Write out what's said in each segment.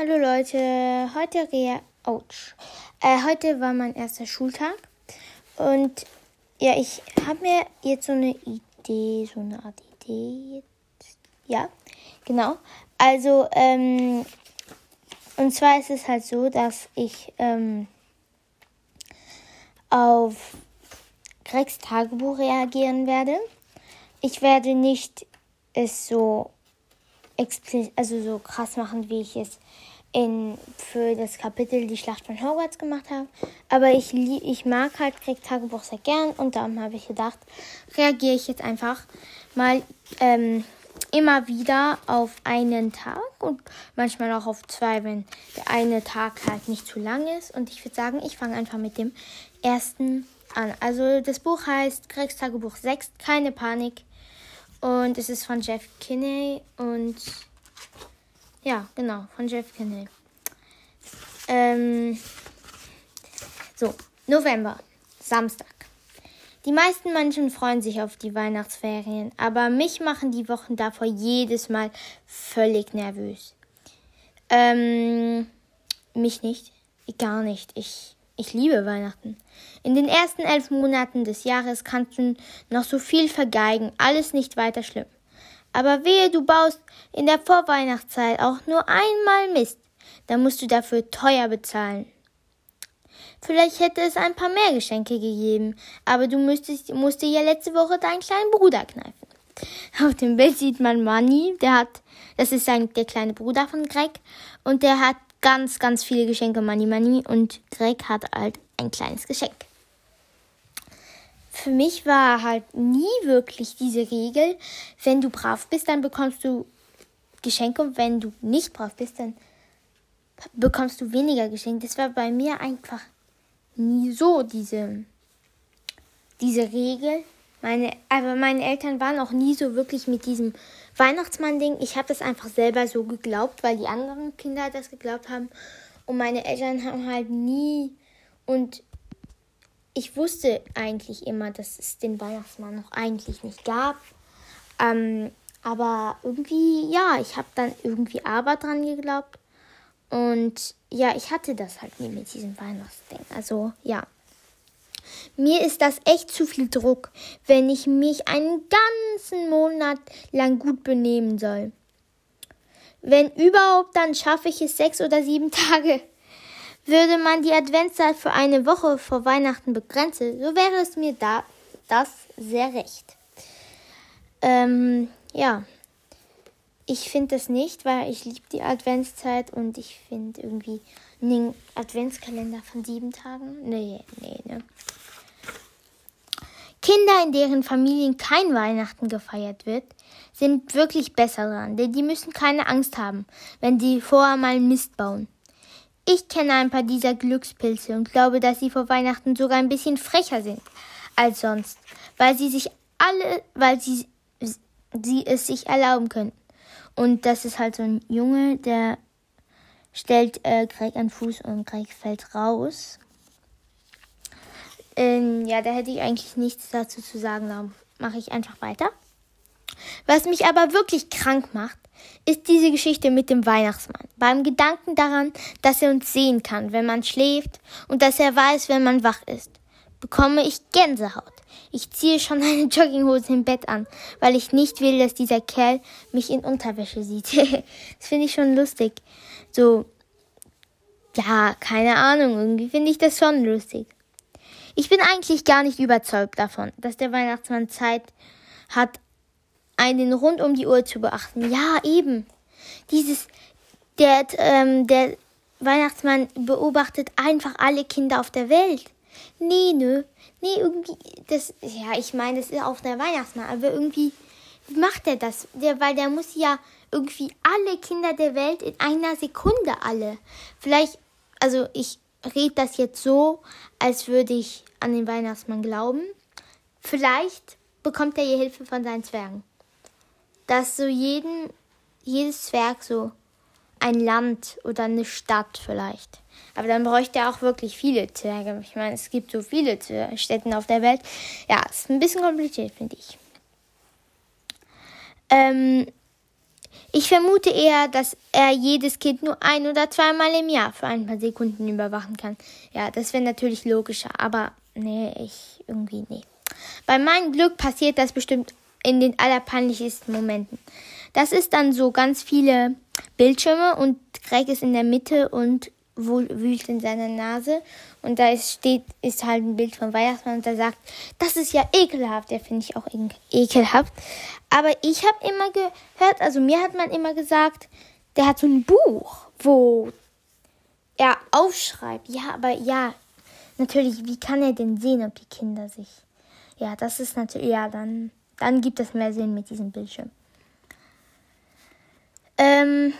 Hallo Leute, heute rea Ouch. Äh, heute war mein erster Schultag und ja, ich habe mir jetzt so eine Idee, so eine Art Idee jetzt. Ja, genau. Also, ähm, und zwar ist es halt so, dass ich ähm, auf Gregs Tagebuch reagieren werde. Ich werde nicht es so also so krass machen, wie ich es in, für das Kapitel Die Schlacht von Hogwarts gemacht habe. Aber ich, ich mag halt Krieg Tagebuch sehr gern und darum habe ich gedacht, reagiere ich jetzt einfach mal ähm, immer wieder auf einen Tag und manchmal auch auf zwei, wenn der eine Tag halt nicht zu lang ist. Und ich würde sagen, ich fange einfach mit dem ersten an. Also das Buch heißt Kriegstagebuch 6, keine Panik. Und es ist von Jeff Kinney und ja, genau, von Jeff Kinney. Ähm, so, November, Samstag. Die meisten Menschen freuen sich auf die Weihnachtsferien, aber mich machen die Wochen davor jedes Mal völlig nervös. Ähm, mich nicht, gar nicht. Ich ich liebe Weihnachten. In den ersten elf Monaten des Jahres kannst du noch so viel vergeigen, alles nicht weiter schlimm. Aber wehe, du baust in der Vorweihnachtszeit auch nur einmal Mist, dann musst du dafür teuer bezahlen. Vielleicht hätte es ein paar mehr Geschenke gegeben, aber du müsstest, musste ja letzte Woche deinen kleinen Bruder kneifen. Auf dem Bild sieht man Manny, der hat, das ist ein, der kleine Bruder von Greg, und der hat ganz, ganz viele Geschenke Money Money und Greg hat halt ein kleines Geschenk. Für mich war halt nie wirklich diese Regel, wenn du brav bist, dann bekommst du Geschenke und wenn du nicht brav bist, dann bekommst du weniger Geschenke. Das war bei mir einfach nie so diese, diese Regel. Meine, aber meine Eltern waren auch nie so wirklich mit diesem Weihnachtsmann-Ding. Ich habe das einfach selber so geglaubt, weil die anderen Kinder das geglaubt haben. Und meine Eltern haben halt nie. Und ich wusste eigentlich immer, dass es den Weihnachtsmann noch eigentlich nicht gab. Ähm, aber irgendwie, ja, ich habe dann irgendwie aber dran geglaubt. Und ja, ich hatte das halt nie mit diesem Weihnachtsding. Also ja. Mir ist das echt zu viel Druck, wenn ich mich einen ganzen Monat lang gut benehmen soll. Wenn überhaupt, dann schaffe ich es sechs oder sieben Tage. Würde man die Adventszeit für eine Woche vor Weihnachten begrenzen, so wäre es mir da das sehr recht. Ähm, ja. Ich finde das nicht, weil ich liebe die Adventszeit und ich finde irgendwie einen Adventskalender von sieben Tagen. Nee, nee, ne. Kinder, in deren Familien kein Weihnachten gefeiert wird, sind wirklich besser dran, denn die müssen keine Angst haben, wenn sie vorher mal Mist bauen. Ich kenne ein paar dieser Glückspilze und glaube, dass sie vor Weihnachten sogar ein bisschen frecher sind als sonst, weil sie sich alle, weil sie, sie es sich erlauben können. Und das ist halt so ein Junge, der stellt äh, Greg an Fuß und Greg fällt raus. Ähm, ja, da hätte ich eigentlich nichts dazu zu sagen. Darum mache ich einfach weiter. Was mich aber wirklich krank macht, ist diese Geschichte mit dem Weihnachtsmann. Beim Gedanken daran, dass er uns sehen kann, wenn man schläft und dass er weiß, wenn man wach ist, bekomme ich Gänsehaut. Ich ziehe schon eine Jogginghose im Bett an, weil ich nicht will, dass dieser Kerl mich in Unterwäsche sieht. das finde ich schon lustig. So, ja, keine Ahnung, irgendwie finde ich das schon lustig. Ich bin eigentlich gar nicht überzeugt davon, dass der Weihnachtsmann Zeit hat, einen rund um die Uhr zu beachten. Ja, eben. Dieses, der, ähm, der Weihnachtsmann beobachtet einfach alle Kinder auf der Welt. Nee, nö. Nee, irgendwie, das, ja, ich meine, das ist auch der Weihnachtsmann, aber irgendwie macht er das? Der, weil der muss ja irgendwie alle Kinder der Welt in einer Sekunde alle. Vielleicht, also ich rede das jetzt so, als würde ich an den Weihnachtsmann glauben. Vielleicht bekommt er hier Hilfe von seinen Zwergen. Dass so jeden, jedes Zwerg so ein Land oder eine Stadt vielleicht. Aber dann bräuchte er auch wirklich viele Zwerge. Ich meine, es gibt so viele Städte auf der Welt. Ja, ist ein bisschen kompliziert, finde ich. Ähm, Ich vermute eher, dass er jedes Kind nur ein oder zweimal im Jahr für ein paar Sekunden überwachen kann. Ja, das wäre natürlich logischer, aber nee, ich irgendwie nee. Bei meinem Glück passiert das bestimmt in den allerpeinlichsten Momenten. Das ist dann so ganz viele Bildschirme und Greg ist in der Mitte und wühlt in seiner Nase und da ist, steht, ist halt ein Bild von Weihnachtsmann und der sagt, das ist ja ekelhaft. Der finde ich auch ekelhaft. Aber ich habe immer gehört, also mir hat man immer gesagt, der hat so ein Buch, wo er aufschreibt. Ja, aber ja, natürlich, wie kann er denn sehen, ob die Kinder sich. Ja, das ist natürlich, ja, dann, dann gibt es mehr Sinn mit diesem Bildschirm. Ähm,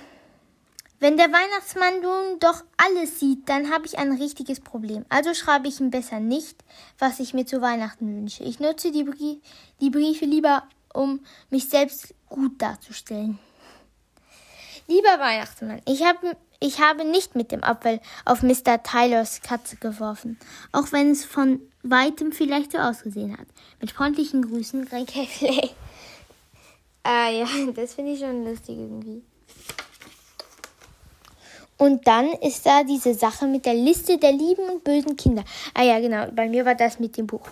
wenn der Weihnachtsmann nun doch alles sieht, dann habe ich ein richtiges Problem. Also schreibe ich ihm besser nicht, was ich mir zu Weihnachten wünsche. Ich nutze die, Brie die Briefe lieber, um mich selbst gut darzustellen. Lieber Weihnachtsmann, ich habe, ich habe nicht mit dem Apfel auf Mr. Tylers Katze geworfen, auch wenn es von weitem vielleicht so ausgesehen hat. Mit freundlichen Grüßen, Greg Heffley. Ah ja, das finde ich schon lustig irgendwie. Und dann ist da diese Sache mit der Liste der lieben und bösen Kinder. Ah ja, genau, bei mir war das mit dem Buch.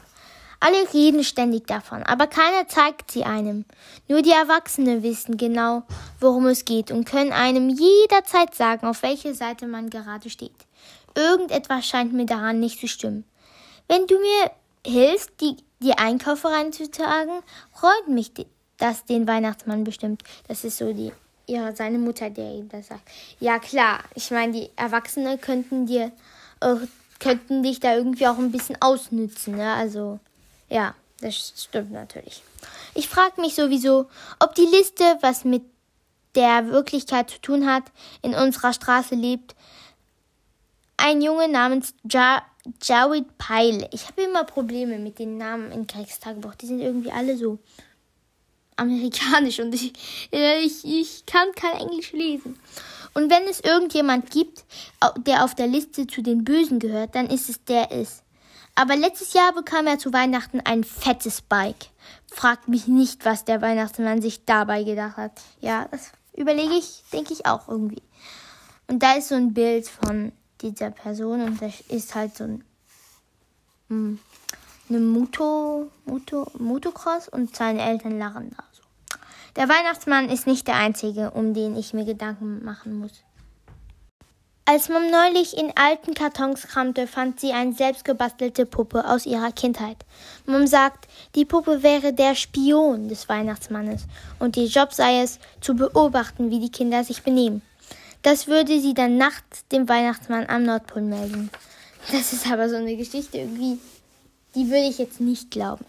Alle reden ständig davon, aber keiner zeigt sie einem. Nur die Erwachsenen wissen genau, worum es geht und können einem jederzeit sagen, auf welcher Seite man gerade steht. Irgendetwas scheint mir daran nicht zu stimmen. Wenn du mir hilfst, die, die Einkäufe reinzutragen, freut mich das den Weihnachtsmann bestimmt. Das ist so die ja, seine Mutter, der ihm das sagt. Ja, klar. Ich meine, die Erwachsenen könnten dir, äh, könnten dich da irgendwie auch ein bisschen ausnützen, ne? Also, ja, das stimmt natürlich. Ich frage mich sowieso, ob die Liste, was mit der Wirklichkeit zu tun hat, in unserer Straße lebt. Ein Junge namens ja Jawid Peile. Ich habe immer Probleme mit den Namen in Kriegstagebuch. Die sind irgendwie alle so amerikanisch und ich, ich, ich kann kein Englisch lesen. Und wenn es irgendjemand gibt, der auf der Liste zu den Bösen gehört, dann ist es der ist. Aber letztes Jahr bekam er zu Weihnachten ein fettes Bike. Fragt mich nicht, was der Weihnachtsmann sich dabei gedacht hat. Ja, das überlege ich, denke ich auch irgendwie. Und da ist so ein Bild von dieser Person und das ist halt so ein, hm, eine Moto, Moto, Motocross und seine Eltern lachen da so. Der Weihnachtsmann ist nicht der einzige, um den ich mir Gedanken machen muss. Als Mom neulich in alten Kartons kramte, fand sie eine selbstgebastelte Puppe aus ihrer Kindheit. Mom sagt, die Puppe wäre der Spion des Weihnachtsmannes und ihr Job sei es, zu beobachten, wie die Kinder sich benehmen. Das würde sie dann nachts dem Weihnachtsmann am Nordpol melden. Das ist aber so eine Geschichte irgendwie die würde ich jetzt nicht glauben.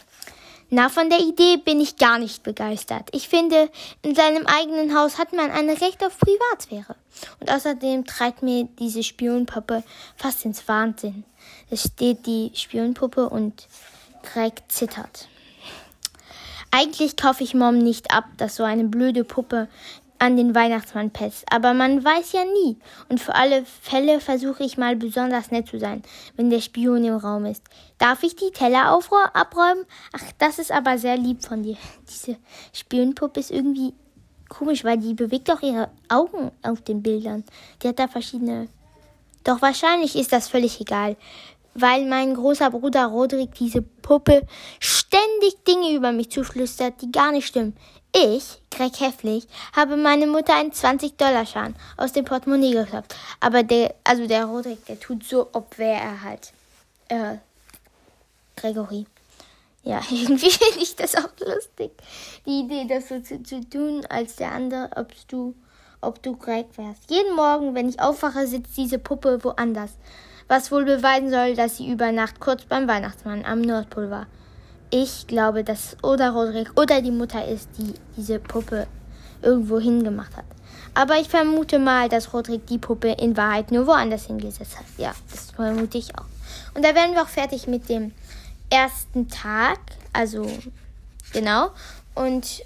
Na, von der Idee bin ich gar nicht begeistert. Ich finde, in seinem eigenen Haus hat man ein Recht auf Privatsphäre. Und außerdem treibt mir diese Spionpuppe fast ins Wahnsinn. Es steht die Spionpuppe und Greg zittert. Eigentlich kaufe ich Mom nicht ab, dass so eine blöde Puppe an den Weihnachtsmann petzt, aber man weiß ja nie. Und für alle Fälle versuche ich mal besonders nett zu sein, wenn der Spion im Raum ist. Darf ich die Teller abräumen? Ach, das ist aber sehr lieb von dir. Diese Spionpuppe ist irgendwie komisch, weil die bewegt auch ihre Augen auf den Bildern. Die hat da verschiedene. Doch wahrscheinlich ist das völlig egal, weil mein großer Bruder Rodrik diese Puppe ständig Dinge über mich zuflüstert, die gar nicht stimmen. Ich, Greg Hefflich, habe meine Mutter einen 20-Dollar-Schein aus dem Portemonnaie geklappt. Aber der, also der Rodrik, der tut so, ob wäre er halt, äh, Gregory. Ja, irgendwie finde ich das auch lustig. Die Idee, das so zu, zu tun, als der andere, ob du, ob du Greg wärst. Jeden Morgen, wenn ich aufwache, sitzt diese Puppe woanders. Was wohl beweisen soll, dass sie über Nacht kurz beim Weihnachtsmann am Nordpol war. Ich glaube, dass es oder Roderick oder die Mutter ist, die diese Puppe irgendwo hingemacht hat. Aber ich vermute mal, dass Roderick die Puppe in Wahrheit nur woanders hingesetzt hat. Ja, das vermute ich auch. Und da werden wir auch fertig mit dem ersten Tag. Also, genau. Und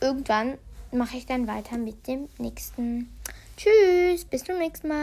irgendwann mache ich dann weiter mit dem nächsten. Tschüss, bis zum nächsten Mal.